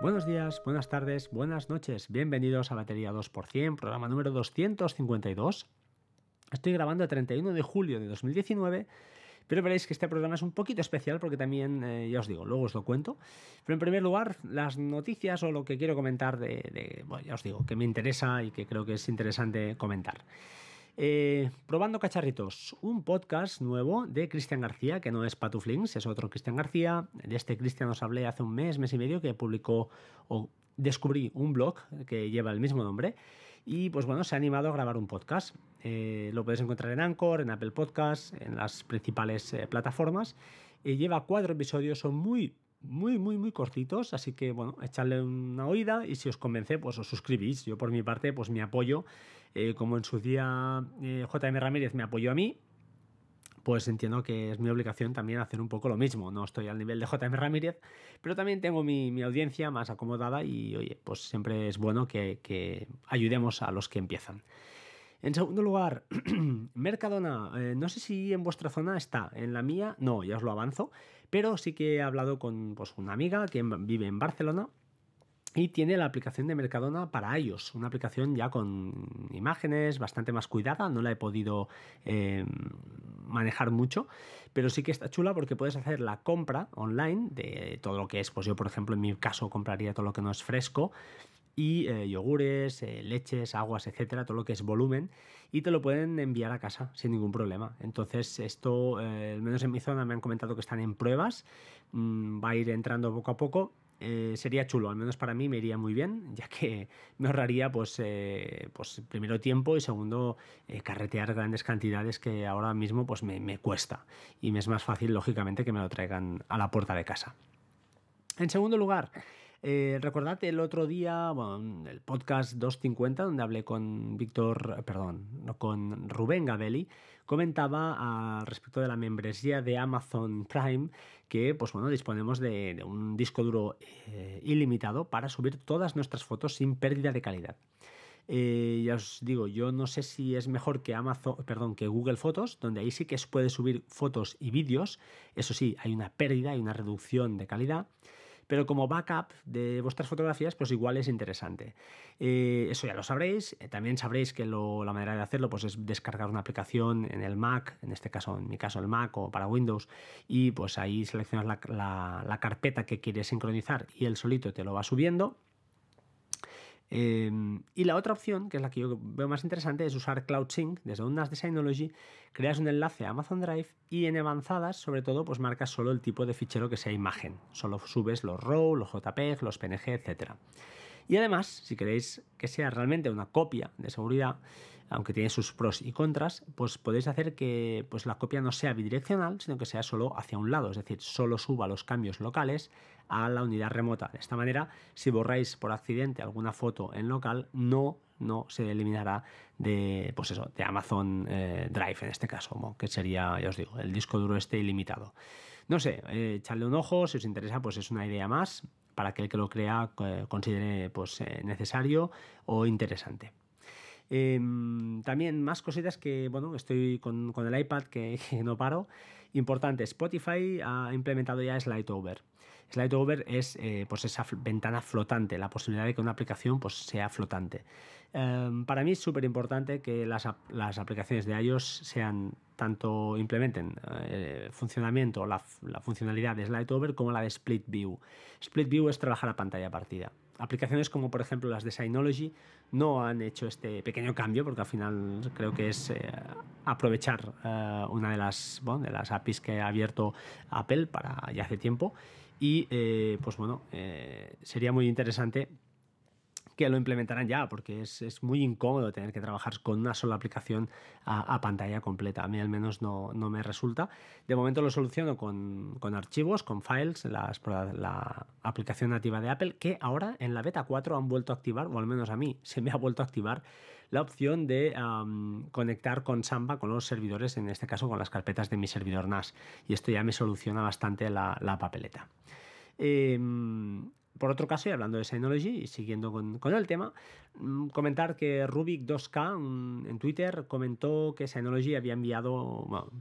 Buenos días, buenas tardes, buenas noches. Bienvenidos a Batería 2%, programa número 252. Estoy grabando el 31 de julio de 2019, pero veréis que este programa es un poquito especial porque también, eh, ya os digo, luego os lo cuento. Pero en primer lugar, las noticias o lo que quiero comentar de, bueno, ya os digo, que me interesa y que creo que es interesante comentar. Eh, probando cacharritos, un podcast nuevo de Cristian García, que no es Patuflings, es otro Cristian García. De este Cristian os hablé hace un mes, mes y medio, que publicó o descubrí un blog que lleva el mismo nombre. Y pues bueno, se ha animado a grabar un podcast. Eh, lo podéis encontrar en Anchor, en Apple Podcasts, en las principales eh, plataformas. lleva cuatro episodios, son muy, muy, muy, muy cortitos, así que bueno, echarle una oída y si os convence, pues os suscribís. Yo por mi parte, pues me apoyo, eh, como en su día eh, JM Ramírez me apoyó a mí, pues entiendo que es mi obligación también hacer un poco lo mismo. No estoy al nivel de JM Ramírez, pero también tengo mi, audiencia más acomodada y oye, pues siempre es bueno que ayudemos a los que empiezan. En segundo lugar, Mercadona. Eh, no sé si en vuestra zona está. En la mía, no, ya os lo avanzo. Pero sí que he hablado con pues, una amiga que vive en Barcelona y tiene la aplicación de Mercadona para iOS, una aplicación ya con imágenes bastante más cuidada, no la he podido eh, manejar mucho, pero sí que está chula porque puedes hacer la compra online de todo lo que es, pues yo por ejemplo en mi caso compraría todo lo que no es fresco y eh, yogures, eh, leches, aguas, etcétera, todo lo que es volumen, y te lo pueden enviar a casa sin ningún problema. Entonces, esto, eh, al menos en mi zona, me han comentado que están en pruebas, mm, va a ir entrando poco a poco. sería chulo, al menos para mí me iría muy bien, ya que me ahorraría, pues, pues primero tiempo y segundo, carretear grandes cantidades que ahora mismo pues, me, me cuesta. Y me es más fácil, lógicamente, que me lo traigan a la puerta de casa. En segundo lugar, eh, recordad el otro día, bueno, el podcast 250, donde hablé con Víctor, perdón, con Rubén Gabelli, comentaba al respecto de la membresía de Amazon Prime que, pues bueno, disponemos de, un disco duro eh, ilimitado para subir todas nuestras fotos sin pérdida de calidad. Eh, ya os digo, yo no sé si es mejor que Amazon, perdón, que Google Fotos, donde ahí sí que se puede subir fotos y vídeos. Eso sí, hay una pérdida, hay una reducción de calidad pero como backup de vuestras fotografías, pues igual es interesante. Eh, eso ya lo sabréis. Eh, también sabréis que la manera de hacerlo pues es descargar una aplicación en el Mac, en este caso, en mi caso el Mac o para Windows, y pues ahí seleccionas la carpeta que quieres sincronizar y él solito te lo va subiendo. Em, y la otra opción, que es la que yo veo más interesante, es usar CloudSync desde un NAS de Synology, creas un enlace a Amazon Drive y en avanzadas, sobre todo, pues marcas solo el tipo de fichero que sea imagen. Solo subes los RAW, los JPEG, los PNG, etc. Y además, si queréis que sea realmente una copia de seguridad, aunque tiene sus pros y contras, pues podéis hacer que pues, la copia no sea bidireccional, sino que sea solo hacia un lado, es decir, solo suba los cambios locales a la unidad remota. De esta manera, si borráis por accidente alguna foto en local, no no se eliminará de, pues eso, de Amazon eh, Drive en este caso, que sería, ya os digo, el disco duro este ilimitado. No sé, eh, echarle un ojo, si os interesa, pues es una idea más para que el que lo crea eh, considere pues, necesario o interesante. Em, también más cositas que, bueno, estoy con, el iPad que, no paro. Importante, Spotify ha implementado ya Over. Slide Over es eh, pues esa ventana flotante, la posibilidad de que una aplicación pues, sea flotante. Em, para mí es súper importante que las, las, aplicaciones de iOS sean tanto implementen eh, el funcionamiento, la, la funcionalidad de Slide Over como la de Split View. Split View es trabajar a pantalla partida. Aplicaciones como por ejemplo las de Synology no han hecho este pequeño cambio porque al final creo que es eh, aprovechar eh, una de las, de las APIs que ha abierto Apple para ya hace tiempo y eh, pues bueno, sería muy interesante que lo implementarán ya, porque es, muy incómodo tener que trabajar con una sola aplicación a, pantalla completa. A mí al menos no, me resulta. De momento lo soluciono con, archivos, con files, la aplicación nativa de Apple, que ahora en la beta 4 han vuelto a activar, o al menos a mí se me ha vuelto a activar, la opción de conectar con Samba, con los servidores, en este caso con las carpetas de mi servidor NAS. Y esto ya me soluciona bastante la, papeleta. Em, por otro caso, y hablando de Synology y siguiendo con, el tema, mm, comentar que Rubik 2K en Twitter comentó que Synology había enviado,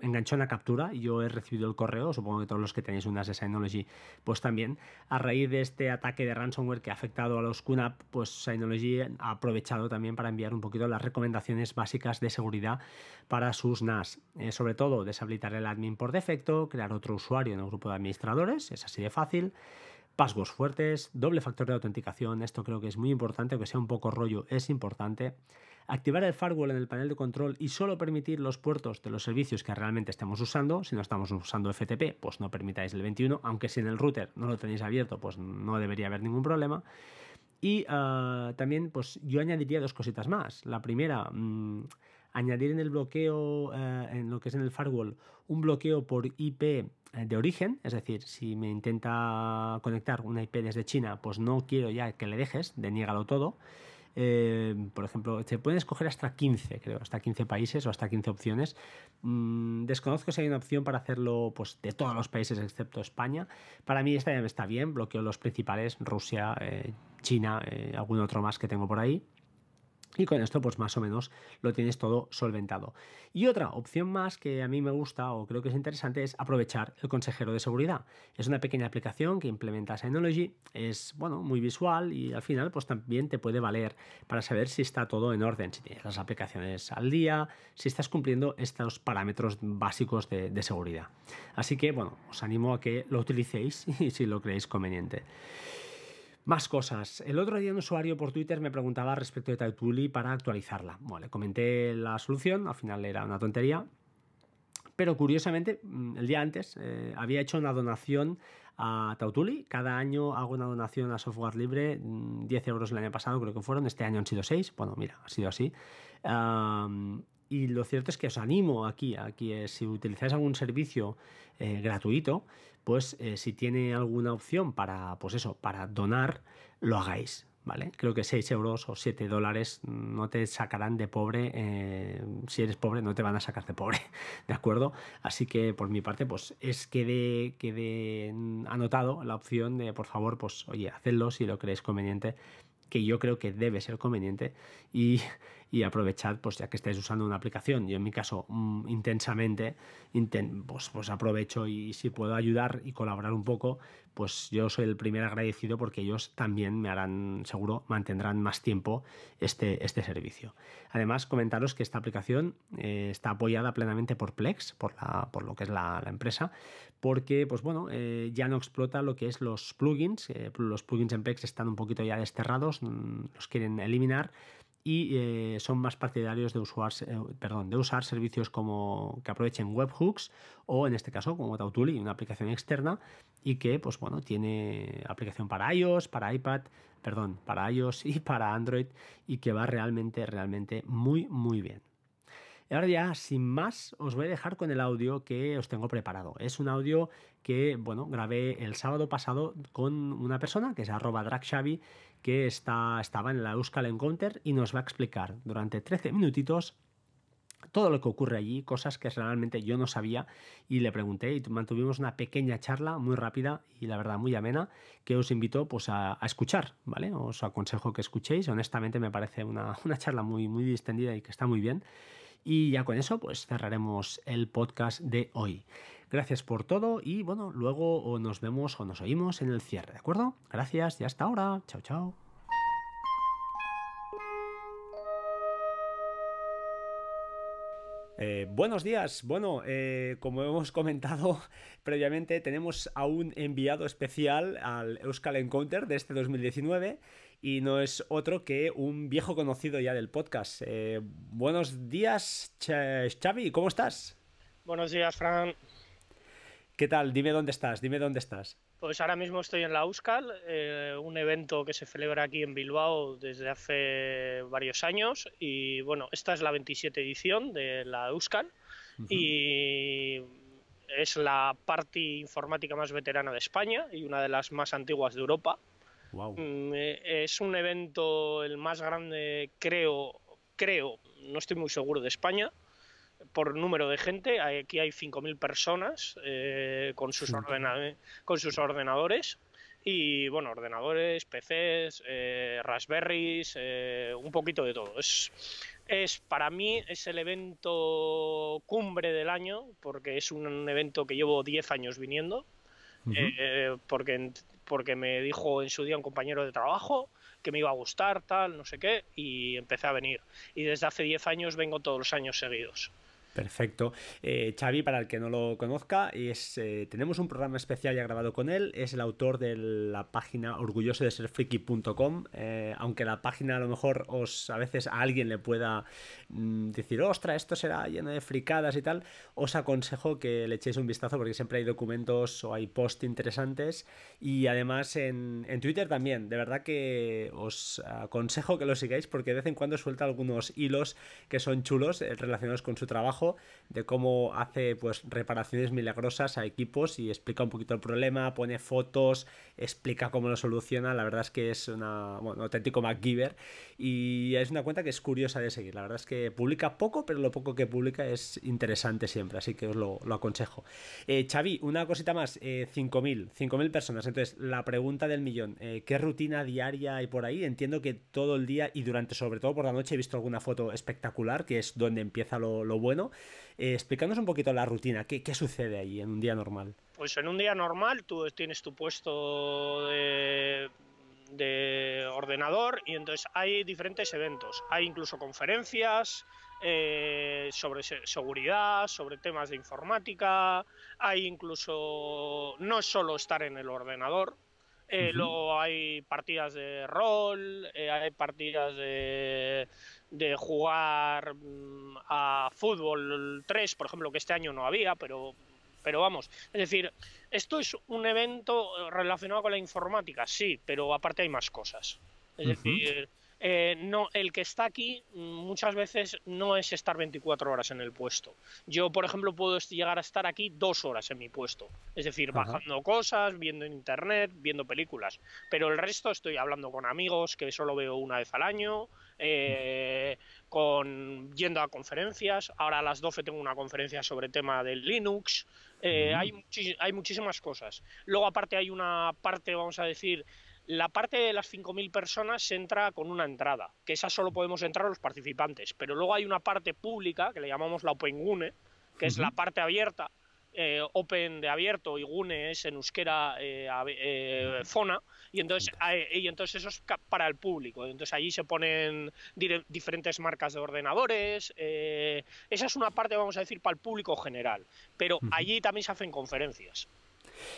enganchó una captura. Yo he recibido el correo, supongo que todos los que tenéis unas de Synology, pues también. A raíz de este ataque de ransomware que ha afectado a los QNAP, pues Synology ha aprovechado también para enviar un poquito las recomendaciones básicas de seguridad para sus NAS. Eh, sobre todo, deshabilitar el admin por defecto, crear otro usuario en el grupo de administradores, es así de fácil passwords fuertes, doble factor de autenticación, esto creo que es muy importante, aunque sea un poco rollo, es importante. Activar el firewall en el panel de control y solo permitir los puertos de los servicios que realmente estemos usando. Si no estamos usando FTP, pues no permitáis el 21, aunque si en el router no lo tenéis abierto, pues no debería haber ningún problema. Y ah, también, pues yo añadiría dos cositas más. La primera, mm, añadir en el bloqueo, eh, en lo que es en el firewall, un bloqueo por IP de origen, es decir, si me intenta conectar una IP desde China, pues no quiero ya que le dejes, deniégalo todo. Eh, por ejemplo, se pueden escoger hasta 15, creo, hasta 15 países o hasta 15 opciones. Mm, desconozco si hay una opción para hacerlo pues, de todos los países excepto España. Para mí esta ya está bien, bloqueo los principales, Rusia, eh, China, eh, algún otro más que tengo por ahí. Y con esto, pues más o menos lo tienes todo solventado. Y otra opción más que a mí me gusta o creo que es interesante es aprovechar el consejero de seguridad. Es una pequeña aplicación que implementa Synology, es bueno, muy visual y al final pues también te puede valer para saber si está todo en orden, si tienes las aplicaciones al día, si estás cumpliendo estos parámetros básicos de, seguridad. Así que bueno, os animo a que lo utilicéis si lo creéis conveniente. Más cosas. El otro día un usuario por Twitter me preguntaba respecto de Tautuli para actualizarla. Bueno, le comenté la solución, al final era una tontería. Pero curiosamente, mm, el día antes eh, había hecho una donación a Tautuli. Cada año hago una donación a software libre, 10 mm, euros el año pasado creo que fueron, este año han sido 6. Bueno, mira, ha sido así. Y lo cierto es que os animo aquí, aquí eh, si utilizáis algún servicio eh, gratuito, pues eh, si tiene alguna opción para, pues eso, para donar, lo hagáis. ¿Vale? Creo que 6 euros o 7 dólares no te sacarán de pobre. Eh, si eres pobre, no te van a sacar de pobre. ¿De acuerdo? Así que por mi parte, pues es que quede anotado la opción de, por favor, pues oye, hacedlo si lo creéis conveniente que yo creo que debe ser conveniente y, y aprovechad, pues ya que estáis usando una aplicación, yo en mi caso mm, intensamente, pues, pues aprovecho y si puedo ayudar y colaborar un poco, pues yo soy el primer agradecido porque ellos también me harán, seguro, mantendrán más tiempo este, este servicio. Además, comentaros que esta aplicación eh, está apoyada plenamente por Plex, por, la, por lo que es la, empresa, porque pues bueno, eh, ya no explota lo que es los plugins, eh, los plugins en Plex están un poquito ya desterrados, mm, los quieren eliminar y eh, son más partidarios de usar, eh, perdón, de usar servicios como que aprovechen webhooks o en este caso como Tautuli, una aplicación externa y que pues bueno, tiene aplicación para iOS, para iPad, perdón, para iOS y para Android y que va realmente realmente muy muy bien. Y ahora ya, sin más, os voy a dejar con el audio que os tengo preparado. Es un audio que, bueno, grabé el sábado pasado con una persona que es arroba dragxavi que está, estaba en la Euskal Encounter y nos va a explicar durante 13 minutitos todo lo que ocurre allí, cosas que realmente yo no sabía y le pregunté y mantuvimos una pequeña charla muy rápida y la verdad muy amena que os invito pues a, escuchar, ¿vale? Os aconsejo que escuchéis, honestamente me parece una, una charla muy, muy distendida y que está muy bien y ya con eso pues cerraremos el podcast de hoy. Gracias por todo y bueno, luego nos vemos o nos oímos en el cierre, ¿de acuerdo? Gracias y hasta ahora. Chao, chao. Eh, buenos días. Bueno, eh, como hemos comentado previamente, tenemos a un enviado especial al Euskal Encounter de este 2019 y no es otro que un viejo conocido ya del podcast. Eh, buenos días, Xavi, ¿cómo estás? Buenos días, Fran. ¿Qué tal? Dime dónde estás, dime dónde estás. Pues ahora mismo estoy en la Euskal, eh, un evento que se celebra aquí en Bilbao desde hace varios años y bueno, esta es la 27 edición de la Euskal y es la parte informática más veterana de España y una de las más antiguas de Europa. Mm, eh, es un evento el más grande, creo, creo, no estoy muy seguro de España por número de gente. Aquí hay 5.000 personas eh, con, sus con sus ordenadores Y bueno, ordenadores, PCs, eh, Raspberries, eh, un poquito de todo. Es, es para mí es el evento cumbre del año porque es un evento que llevo 10 años viniendo. Eh, porque, porque me dijo en su día un compañero de trabajo que me iba a gustar, tal, no sé qué, y empecé a venir. Y desde hace 10 años vengo todos los años seguidos. Perfecto. Eh, Xavi, para el que no lo conozca, es, eh, tenemos un programa especial ya grabado con él. Es el autor de la página orgulloso de ser friki.com. Eh, aunque la página a lo mejor os a veces a alguien le pueda mm, decir, ostra, esto será lleno de fricadas y tal, os aconsejo que le echéis un vistazo porque siempre hay documentos o hay posts interesantes. Y además en, en Twitter también. De verdad que os aconsejo que lo sigáis porque de vez en cuando suelta algunos hilos que son chulos relacionados con su trabajo de cómo hace pues reparaciones milagrosas a equipos y explica un poquito el problema, pone fotos, explica cómo lo soluciona. La verdad es que es una, un auténtico MacGyver y es una cuenta que es curiosa de seguir. La verdad es que publica poco, pero lo poco que publica es interesante siempre, así que os lo, aconsejo. Eh, Xavi, una cosita más, eh, 5.000, 5.000 personas. Entonces, la pregunta del millón, eh, ¿qué rutina diaria hay por ahí? Entiendo que todo el día y durante, sobre todo por la noche, he visto alguna foto espectacular, que es donde empieza lo, lo bueno. Eh, explicándonos un poquito la rutina, ¿qué, sucede ahí en un día normal? Pues en un día normal tú tienes tu puesto de, ordenador y entonces hay diferentes eventos, hay incluso conferencias, eh, sobre seguridad, sobre temas de informática, hay incluso, no es solo estar en el ordenador, eh, luego hay partidas de rol, hay partidas de, de jugar mm, a fútbol 3, por ejemplo, que este año no había, pero, pero vamos, es decir, esto es un evento relacionado con la informática, sí, pero aparte hay más cosas. Es decir, eh, no, el que está aquí muchas veces no es estar 24 horas en el puesto. Yo, por ejemplo, puedo llegar a estar aquí dos horas en mi puesto. Es decir, bajando cosas, viendo en internet, viendo películas. Pero el resto estoy hablando con amigos que solo veo una vez al año, eh, con yendo a conferencias. Ahora a las 12 tengo una conferencia sobre tema del Linux. Eh, hay, hay muchísimas cosas. Luego aparte hay una parte, vamos a decir, la parte de las 5.000 personas se entra con una entrada, que esa solo podemos entrar los participantes, pero luego hay una parte pública que le llamamos la Open Gune, que es la parte abierta, eh, Open de abierto y Gune es en euskera eh, eh, Fona, y entonces, y entonces eso es para el público. Entonces allí se ponen diferentes marcas de ordenadores. esa es una parte, vamos a decir, para el público general. Pero allí también se hacen conferencias.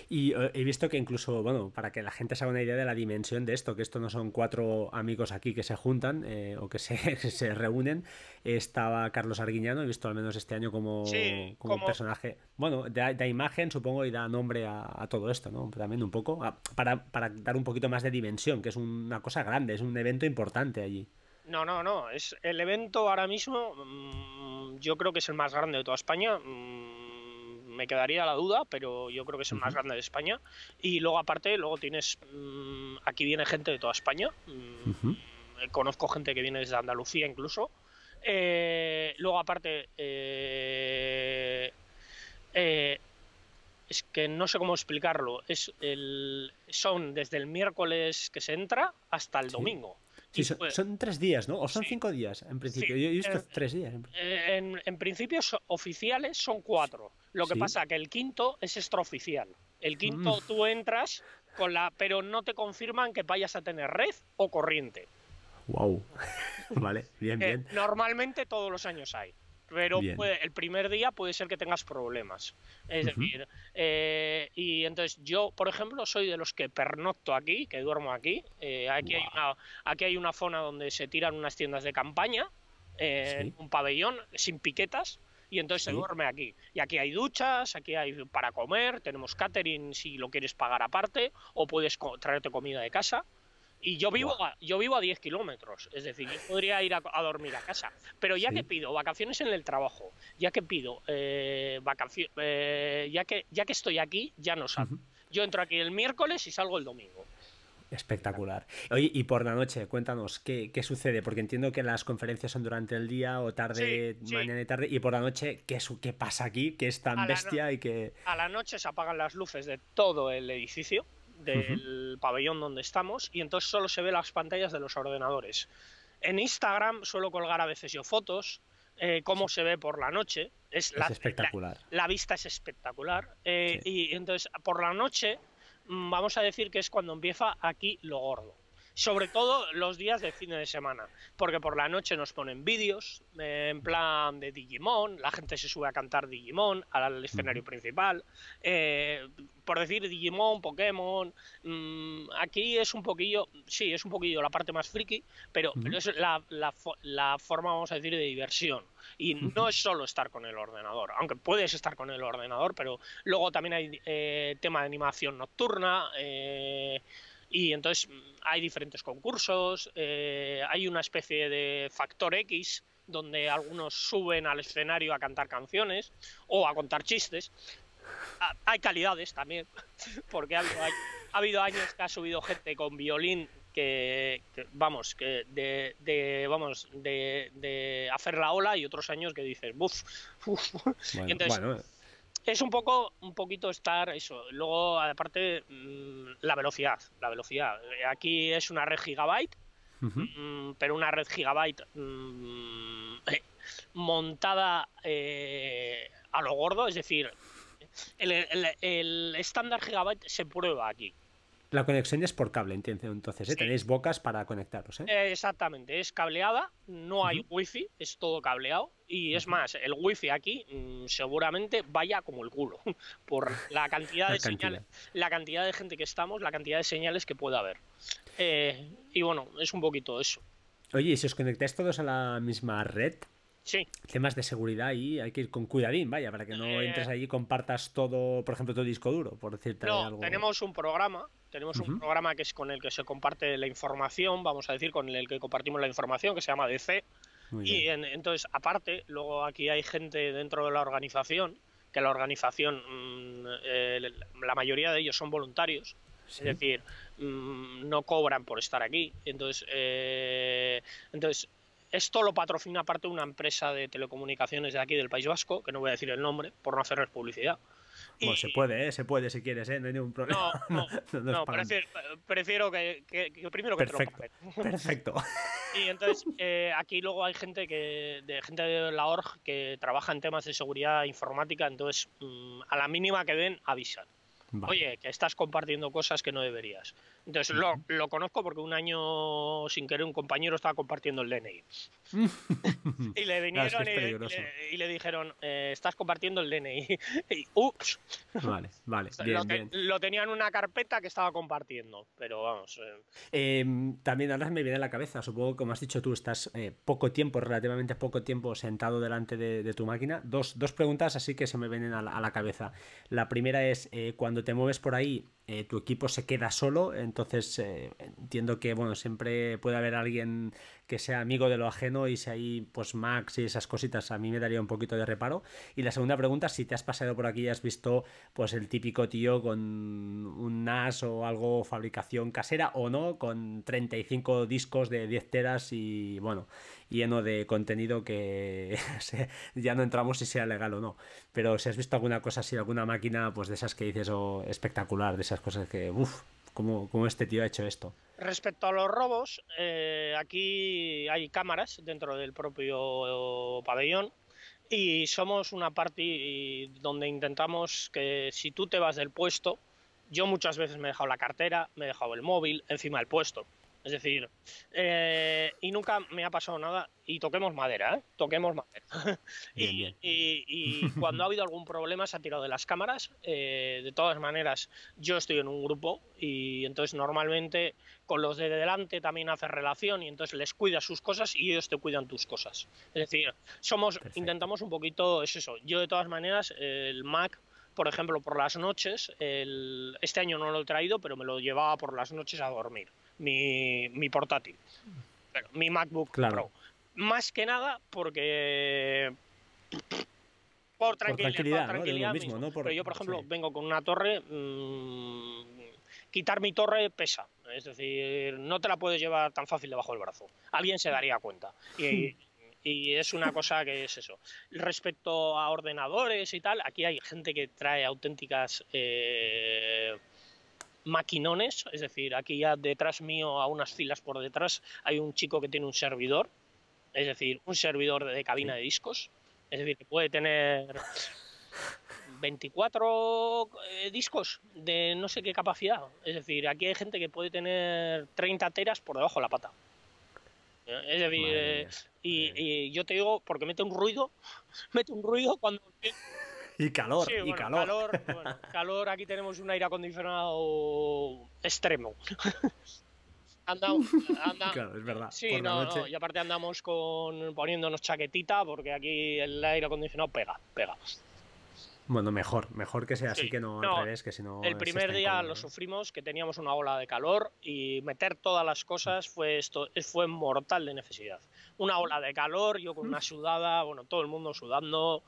Y eh, he visto que incluso, bueno, para que la gente se haga una idea de la dimensión de esto, que esto no son cuatro amigos aquí que se juntan eh, o que se, se, reúnen, estaba Carlos Arguiñano, he visto al menos este año como, como, personaje, bueno, da, imagen, supongo, y da nombre a, todo esto, ¿no? También un poco, para, para dar un poquito más de dimensión, que es una cosa grande, es un evento importante allí. No, no, no. Es el evento ahora mismo. Mm, yo creo que es el más grande de toda España. Mm, me quedaría la duda, pero yo creo que es el más grande de España. Y luego aparte, luego tienes, mm, aquí viene gente de toda España. Mm, conozco gente que viene desde Andalucía incluso. Eh, luego aparte, eh, eh, es que no sé cómo explicarlo. Es el, son desde el miércoles que se entra hasta el domingo. Sí, son, tres días, ¿no? ¿O son cinco días en principio? Yo he visto tres días. En, en, principio oficiales son cuatro. Lo que pasa que el quinto es extraoficial. El quinto mm. tú entras con la, pero no te confirman que vayas a tener red o corriente. Wow. vale, bien, eh, bien. normalmente todos los años hay pero el primer día puede ser que tengas problemas. Es decir, eh, y entonces yo, por ejemplo, soy de los que pernocto aquí, que duermo aquí. Eh, aquí, hay una, aquí hay una zona donde se tiran unas tiendas de campaña, en un pabellón, sin piquetas. Y entonces se duerme aquí. Y aquí hay duchas, aquí hay para comer, tenemos catering si lo quieres pagar aparte, o puedes traerte comida de casa. Y yo vivo, a, yo vivo a 10 kilómetros, es decir, yo podría ir a, dormir a casa. Pero ya que pido vacaciones en el trabajo, ya que pido eh, vacaciones, eh, ya, que, ya que estoy aquí, ya no salgo. Yo entro aquí el miércoles y salgo el domingo. Espectacular. Oye, y por la noche, cuéntanos, ¿qué, ¿qué, sucede? Porque entiendo que las conferencias son durante el día o tarde, mañana y tarde, y por la noche, ¿qué, ¿qué pasa aquí? ¿Qué es tan bestia y que...? A la noche se apagan las luces de todo el edificio, del pabellón donde estamos y entonces solo se ve las pantallas de los ordenadores. En Instagram suelo colgar a veces yo fotos, eh, cómo se ve por la noche. Es, la, espectacular. La, vista es espectacular. Eh, y entonces, por la noche, mm, vamos a decir que es cuando empieza aquí lo gordo sobre todo los días de fin de semana, porque por la noche nos ponen vídeos eh, en plan de Digimon, la gente se sube a cantar Digimon al escenario principal, eh, por decir Digimon, Pokémon, mm, aquí es un poquillo, sí, es un poquillo la parte más friki, pero, es la, la, forma, vamos a decir, de diversión. Y no es solo estar con el ordenador, aunque puedes estar con el ordenador, pero luego también hay eh, tema de animación nocturna, eh, y entonces mm, hay diferentes concursos, eh, hay una especie de factor X donde algunos suben al escenario a cantar canciones o a contar chistes. Ah, hay calidades también, porque ha habido, años que ha subido gente con violín que, vamos, que de, vamos, de, hacer la ola y otros años que dices, buf, bueno, es un poco un poquito estar eso. Luego aparte mm, la velocidad la velocidad. Aquí es una red gigabyte mm, pero una red gigabyte mm, montada eh, a lo gordo es decir el estándar gigabyte se prueba aquí la conexión es por cable, entiendo. Entonces, ¿eh? tenéis bocas para conectaros. ¿eh? exactamente, es cableada, no hay wifi, es todo cableado. Y es más, el wifi aquí mm, seguramente vaya como el culo, por la cantidad de señales, la cantidad de gente que estamos, la cantidad de señales que pueda haber. Eh, y bueno, es un poquito eso. Oye, ¿y si os conectáis todos a la misma red? Sí. Temas de seguridad y hay que ir con cuidadín, vaya, para que no eh, entres allí y compartas todo, por ejemplo, tu disco duro, por decirte no, algo. Tenemos un programa tenemos un programa que es con el que se comparte la información, vamos a decir, con el que compartimos la información, que se llama DC. y entonces, aparte, luego aquí hay gente dentro de la organización, que la organización, mm, eh, la mayoría de ellos son voluntarios, es decir, mm, no cobran por estar aquí. Entonces, eh, entonces esto lo patrocina aparte una empresa de telecomunicaciones de aquí del País Vasco, que no voy a decir el nombre por no hacerles publicidad. Bueno, se puede, ¿eh? se puede si quieres, ¿eh? no hay ningún problema. No, no, prefiero, que, primero que Perfecto. Perfecto. Y entonces eh, aquí luego hay gente que de gente de la org que trabaja en temas de seguridad informática, entonces mm, a la mínima que ven avisan. Oye, que estás compartiendo cosas que no deberías. Entonces lo, lo, conozco porque un año sin querer un compañero estaba compartiendo el DNI. y le vinieron y, le, dijeron, eh, estás compartiendo el DNI. y ups. Vale, vale. Bien, lo, bien. lo, tenía en una carpeta que estaba compartiendo, pero vamos. Eh. Em, también ahora me viene a la cabeza, supongo que como has dicho tú, estás eh, poco tiempo, relativamente poco tiempo sentado delante de, tu máquina. Dos, dos, preguntas así que se me vienen a la, a la cabeza. La primera es, cuando te mueves por ahí, eh, tu equipo se queda solo, entonces eh, entiendo que bueno, siempre puede haber alguien que sea amigo de lo ajeno y si hay pues Max y esas cositas a mí me daría un poquito de reparo. Y la segunda pregunta, si te has pasado por aquí y has visto pues el típico tío con un NAS o algo fabricación casera o no, con 35 discos de 10 teras y bueno, lleno de contenido que ya no entramos si sea legal o no. Pero si has visto alguna cosa así, alguna máquina, pues de esas que dices, o oh, espectacular, de esas cosas que, uff, ¿cómo, ¿cómo, este tío ha hecho esto? Respecto a los robos, eh, aquí hay cámaras dentro del propio pabellón y somos una parte donde intentamos que si tú te vas del puesto, yo muchas veces me he dejado la cartera, me he dejado el móvil encima del puesto. Es decir, eh, y nunca me ha pasado nada, y toquemos madera, ¿eh? toquemos madera. y, cuando ha habido algún problema se ha tirado de las cámaras. Eh, de todas maneras, yo estoy en un grupo y entonces normalmente con los de delante también haces relación y entonces les cuidas sus cosas y ellos te cuidan tus cosas. Es decir, somos, intentamos un poquito, es eso. Yo de todas maneras, el Mac por ejemplo, por las noches, este año no lo he traído, pero me lo llevaba por las noches a dormir mi, mi portátil, mi MacBook Pro. Más que nada porque por tranquilidad, mismo, Pero yo, por ejemplo, vengo con una torre, mm, quitar mi torre pesa. Es decir, no te la puedes llevar tan fácil debajo del brazo. Alguien se daría cuenta. Y, y es una cosa que es eso. Respecto a ordenadores y tal, aquí hay gente que trae auténticas... Eh, maquinones, es decir, aquí ya detrás mío, a unas filas por detrás, hay un chico que tiene un servidor, es decir, un servidor de cabina de discos, es decir, que puede tener 24 eh, discos de no sé qué capacidad, es decir, aquí hay gente que puede tener 30 teras por debajo de la pata. Es decir, eh, y, yo te digo, porque mete un ruido, mete un ruido cuando... Y calor, y calor. Calor, aquí tenemos un aire acondicionado extremo. Anda, claro, es verdad. Sí, no, y aparte andamos con poniéndonos chaquetita porque aquí el aire acondicionado pega, pega. Bueno, mejor, mejor que sea así que no, al revés, que si no. El primer día lo sufrimos, que teníamos una ola de calor y meter todas las cosas fue esto, fue mortal de necesidad. Una ola de calor, yo con una sudada, bueno, todo el mundo sudando.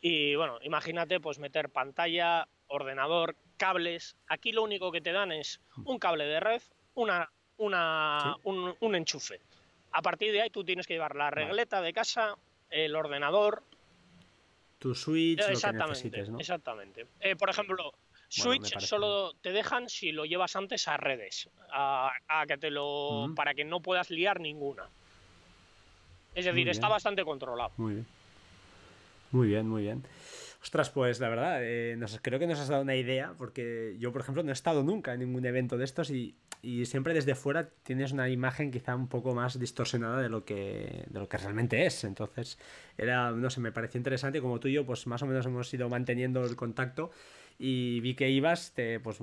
Y bueno, imagínate, pues meter pantalla, ordenador, cables. Aquí lo único que te dan es un cable de red, una, una, un, enchufe. A partir de ahí tú tienes que llevar la regleta de casa, el ordenador, tu Switch, lo que necesites, ¿no? Exactamente. Eh, por ejemplo, Switch solo te dejan si lo llevas antes a redes, a, que te lo, para que no puedas liar ninguna. Es decir, está bastante controlado. Muy bien. Muy bien, muy bien. Ostras, pues la verdad, eh, creo que nos has dado una idea, porque yo, por ejemplo, no he estado nunca en ningún evento de estos y, y, siempre desde fuera tienes una imagen quizá un poco más distorsionada de lo que, de lo que realmente es. Entonces, era, no sé, me pareció interesante como tú y yo, pues más o menos hemos ido manteniendo el contacto y vi que ibas, te, pues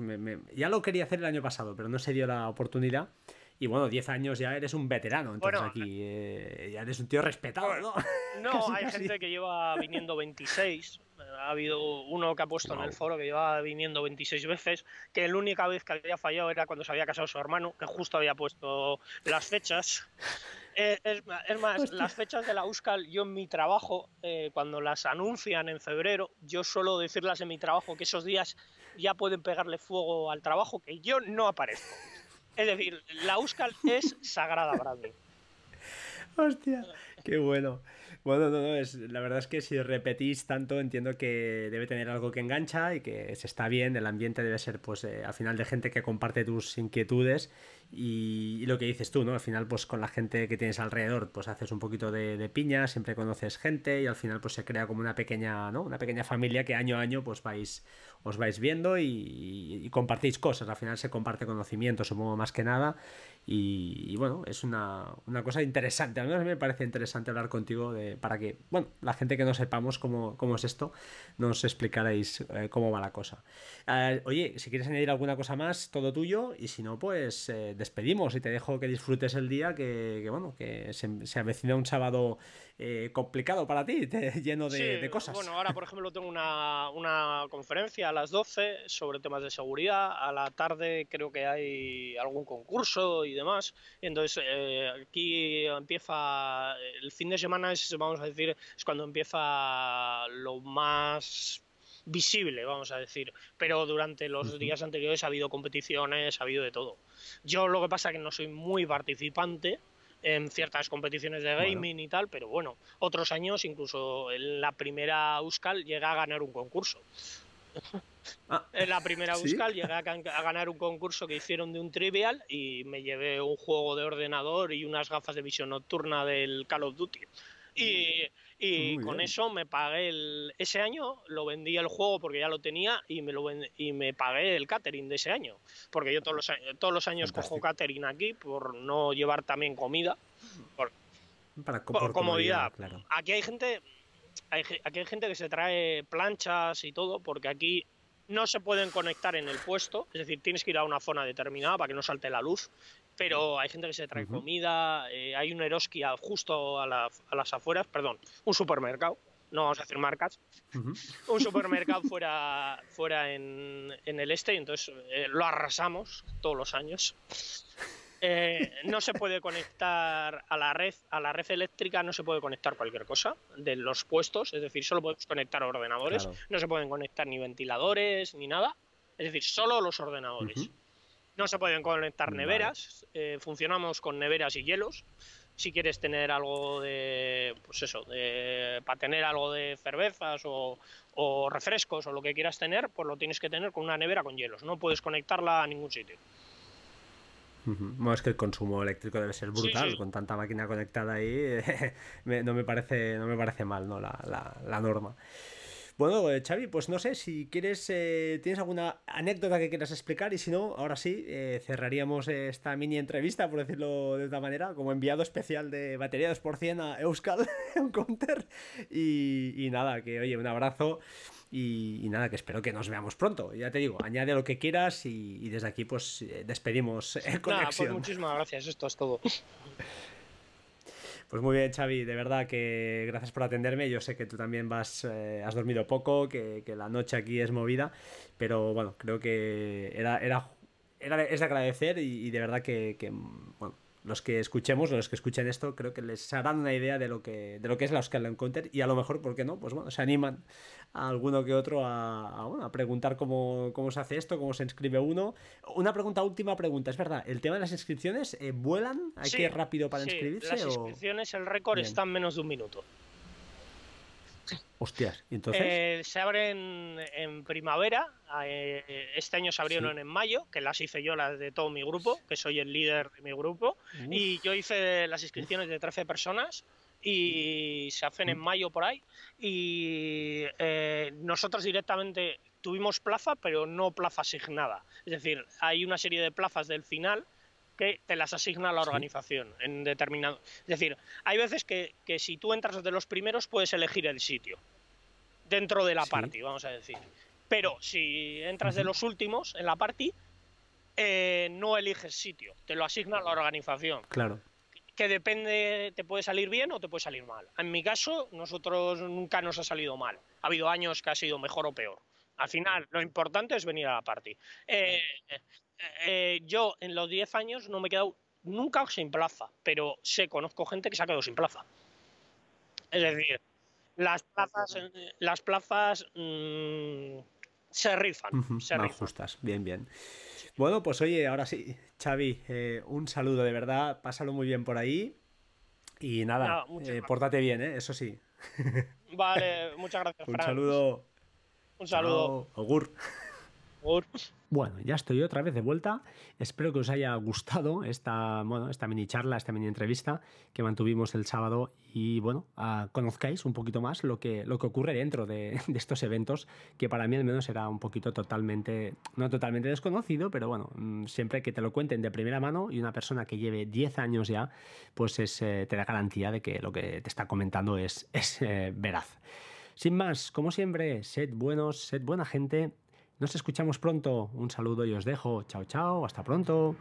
ya lo quería hacer el año pasado, pero no se dio la oportunidad. Y bueno, 10 años ya eres un veterano, entonces aquí eh, ya eres un tío respetado, ¿no? No, hay gente que lleva viniendo 26. Ha habido uno que ha puesto en el foro que lleva viniendo 26 veces, que la única vez que había fallado era cuando se había casado su hermano, que justo había puesto las fechas. Eh, es, más, las fechas de la Euskal, yo en mi trabajo, eh, cuando las anuncian en febrero, yo suelo decirlas en mi trabajo que esos días ya pueden pegarle fuego al trabajo, que yo no aparezco. Es decir, la Euskal es sagrada para mí. Hostia, qué bueno. Bueno, no, no, es, la verdad es que si repetís tanto entiendo que debe tener algo que engancha y que se está bien, el ambiente debe ser pues eh, al final de gente que comparte tus inquietudes y, lo que dices tú, ¿no? Al final pues con la gente que tienes alrededor pues haces un poquito de, piña, siempre conoces gente y al final pues se crea como una pequeña, ¿no? Una pequeña familia que año a año pues vais os vais viendo y, compartís cosas. Al final se comparte conocimiento, supongo más que nada. Y, bueno, es una, cosa interesante. Al menos me parece interesante hablar contigo de, para que, bueno, la gente que no sepamos cómo, cómo es esto, nos explicaréis eh, cómo va la cosa. Eh, oye, si quieres añadir alguna cosa más, todo tuyo. Y si no, pues eh, despedimos y te dejo que disfrutes el día, que, bueno, que se, se avecina un sábado eh, complicado para ti, lleno de, cosas. Bueno, ahora por ejemplo tengo una, conferencia a las 12 sobre temas de seguridad, a la tarde creo que hay algún concurso y demás, entonces eh, aquí empieza, el fin de semana es, vamos a decir, es cuando empieza lo más visible, vamos a decir. Pero durante los días anteriores ha habido competiciones, ha habido de todo. Yo lo que pasa es que no soy muy participante, en ciertas competiciones de gaming y tal, pero bueno, otros años, incluso en la primera Euskal, llega a ganar un concurso. Ah, en la primera Euskal llegué a, ganar un concurso que hicieron de un trivial y me llevé un juego de ordenador y unas gafas de visión nocturna del Call of Duty. Y, y con eso me pagué el, ese año, lo vendí el juego porque ya lo tenía y me, lo y me pagué el catering de ese año. Porque yo todos los, todos los años cojo catering aquí por no llevar también comida. Por, Para, comodidad. Claro. Aquí hay gente hay, aquí hay gente que se trae planchas y todo porque aquí no se pueden conectar en el puesto, es decir, tienes que ir a una zona determinada para que no salte la luz pero hay gente que se trae comida, eh, hay un Eroski justo a, las afueras, perdón, un supermercado, no vamos a hacer marcas, un supermercado fuera, fuera en, el este, y entonces eh, lo arrasamos todos los años. Eh, no se puede conectar a la red, a la red eléctrica no se puede conectar cualquier cosa de los puestos, es decir, solo podemos conectar ordenadores, no se pueden conectar ni ventiladores ni nada, es decir, solo los ordenadores. No se pueden conectar neveras, eh, funcionamos con neveras y hielos. si quieres tener algo de, pues eso, de, para tener algo de cervezas o, o refrescos o lo que quieras tener, pues lo tienes que tener con una nevera con hielos, no puedes conectarla a ningún sitio. Bueno, es que el consumo eléctrico debe ser brutal, con tanta máquina conectada ahí, no, me parece, no me parece mal ¿no? la, la, la norma. Bueno, eh, Xavi, pues no sé si quieres, eh, tienes alguna anécdota que quieras explicar y si no, ahora sí, eh, cerraríamos esta mini entrevista, por decirlo de otra manera, como enviado especial de batería 2% a Euskal Counter. Y, y nada, que oye, un abrazo. Y, nada, que espero que nos veamos pronto. Ya te digo, añade lo que quieras y, desde aquí pues despedimos el conexión. pues muchísimas gracias, esto es todo. Pues muy bien, Xavi, de verdad que gracias por atenderme. Yo sé que tú también vas, eh, has dormido poco, que, la noche aquí es movida, pero bueno, creo que era, era, era es de agradecer y, de verdad que, que bueno, los que escuchemos, los que escuchen esto, creo que les harán una idea de lo que, de lo que es la Oscar Encounter y a lo mejor, ¿por qué no? Pues bueno, se animan a alguno que otro a, a, preguntar cómo, cómo, se hace esto, cómo se inscribe uno. Una pregunta, última pregunta, es verdad, ¿el tema de las inscripciones eh, vuelan? ¿Hay que ir rápido para inscribirse? Las inscripciones, el récord está en menos de un minuto. Hostias, entonces? Eh, se abren en primavera, eh, este año se abrieron en mayo, que las hice yo las de todo mi grupo, que soy el líder de mi grupo, y yo hice las inscripciones de 13 personas y se hacen en mayo por ahí, y eh, nosotros directamente tuvimos plaza, pero no plaza asignada. Es decir, hay una serie de plazas del final que te las asigna la organización en determinado. Es decir, hay veces que, si tú entras de los primeros puedes elegir el sitio dentro de la party, vamos a decir. Pero si entras de los últimos en la party, eh, no eliges sitio, te lo asigna la organización. Claro. Que depende, te puede salir bien o te puede salir mal. En mi caso, nosotros nunca nos ha salido mal. Ha habido años que ha sido mejor o peor. Al final, lo importante es venir a la party. Eh, eh, yo en los 10 años no me he quedado nunca sin plaza, pero sé, conozco gente que se ha quedado sin plaza. Es decir, las plazas, las plazas mm, se rifan. se justas, bien, bien. Bueno, pues oye, ahora sí, Xavi, eh, un saludo de verdad, pásalo muy bien por ahí. Y nada, eh, pórtate bien, ¿eh? eso sí. Vale, muchas gracias. un saludo. Un saludo. Augur. Bueno, ya estoy otra vez de vuelta. Espero que os haya gustado esta, bueno, esta mini charla, esta mini entrevista que mantuvimos el sábado y bueno, conozcáis un poquito más lo que, lo que ocurre dentro de, estos eventos, que para mí al menos era un poquito totalmente, no totalmente desconocido, pero bueno, mm, siempre que te lo cuenten de primera mano y una persona que lleve 10 años ya, pues es, eh, te da garantía de que lo que te está comentando es, es eh, veraz. Sin más, como siempre, sed buenos, sed buena gente nos escuchamos pronto. Un saludo y os dejo. Chao, chao. Hasta pronto.